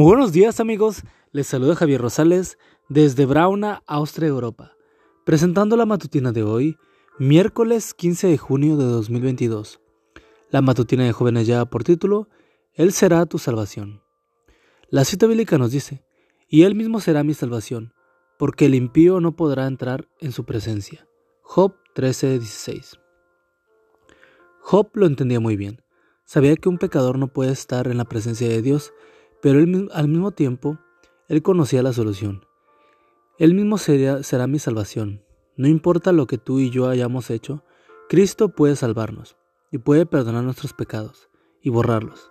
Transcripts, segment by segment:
Muy buenos días amigos, les saluda Javier Rosales desde Brauna, Austria, Europa, presentando la matutina de hoy, miércoles 15 de junio de 2022. La matutina de jóvenes ya por título, Él será tu salvación. La cita bíblica nos dice, y Él mismo será mi salvación, porque el impío no podrá entrar en su presencia. Job 13:16. Job lo entendía muy bien. Sabía que un pecador no puede estar en la presencia de Dios, pero al mismo tiempo, él conocía la solución. Él mismo será mi salvación. No importa lo que tú y yo hayamos hecho, Cristo puede salvarnos y puede perdonar nuestros pecados y borrarlos.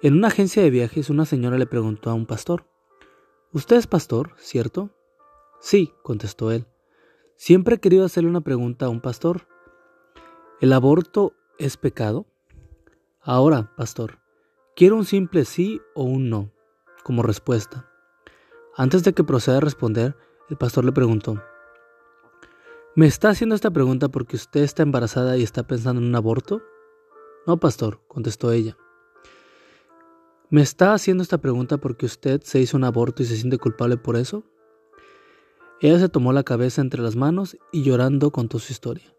En una agencia de viajes una señora le preguntó a un pastor, ¿Usted es pastor, cierto? Sí, contestó él. Siempre he querido hacerle una pregunta a un pastor. ¿El aborto es pecado? Ahora, pastor, quiero un simple sí o un no como respuesta. Antes de que proceda a responder, el pastor le preguntó, ¿Me está haciendo esta pregunta porque usted está embarazada y está pensando en un aborto? No, pastor, contestó ella. ¿Me está haciendo esta pregunta porque usted se hizo un aborto y se siente culpable por eso? Ella se tomó la cabeza entre las manos y llorando contó su historia.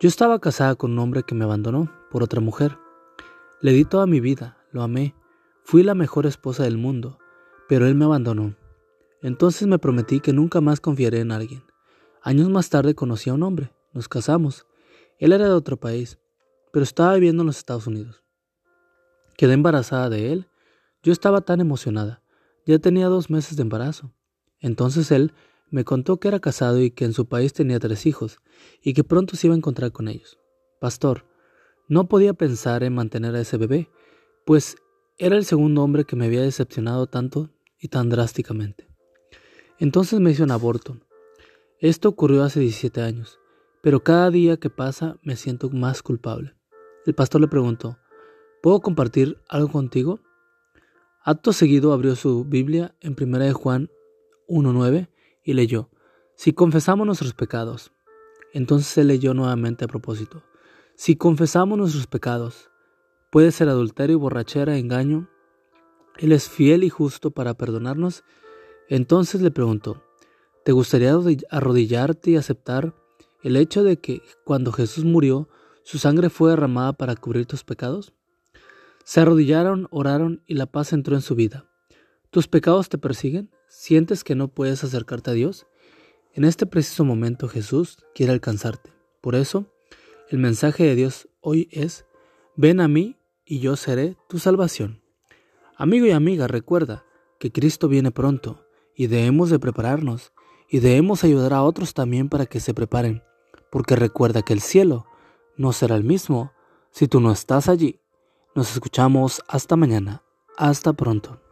Yo estaba casada con un hombre que me abandonó por otra mujer. Le di toda mi vida, lo amé, fui la mejor esposa del mundo, pero él me abandonó. Entonces me prometí que nunca más confiaré en alguien. Años más tarde conocí a un hombre, nos casamos. Él era de otro país, pero estaba viviendo en los Estados Unidos. Quedé embarazada de él. Yo estaba tan emocionada. Ya tenía dos meses de embarazo. Entonces él me contó que era casado y que en su país tenía tres hijos, y que pronto se iba a encontrar con ellos. Pastor, no podía pensar en mantener a ese bebé, pues era el segundo hombre que me había decepcionado tanto y tan drásticamente. Entonces me hizo un aborto. Esto ocurrió hace 17 años, pero cada día que pasa me siento más culpable. El pastor le preguntó, ¿puedo compartir algo contigo? Acto seguido abrió su Biblia en 1 Juan 1.9 y leyó, Si confesamos nuestros pecados. Entonces él leyó nuevamente a propósito, Si confesamos nuestros pecados, puede ser adulterio, borrachera, engaño, él es fiel y justo para perdonarnos. Entonces le preguntó, ¿te gustaría arrodillarte y aceptar el hecho de que cuando Jesús murió, su sangre fue derramada para cubrir tus pecados? Se arrodillaron, oraron y la paz entró en su vida. ¿Tus pecados te persiguen? ¿Sientes que no puedes acercarte a Dios? En este preciso momento Jesús quiere alcanzarte. Por eso, el mensaje de Dios hoy es, ven a mí y yo seré tu salvación. Amigo y amiga, recuerda que Cristo viene pronto y debemos de prepararnos y debemos ayudar a otros también para que se preparen, porque recuerda que el cielo no será el mismo si tú no estás allí. Nos escuchamos hasta mañana. Hasta pronto.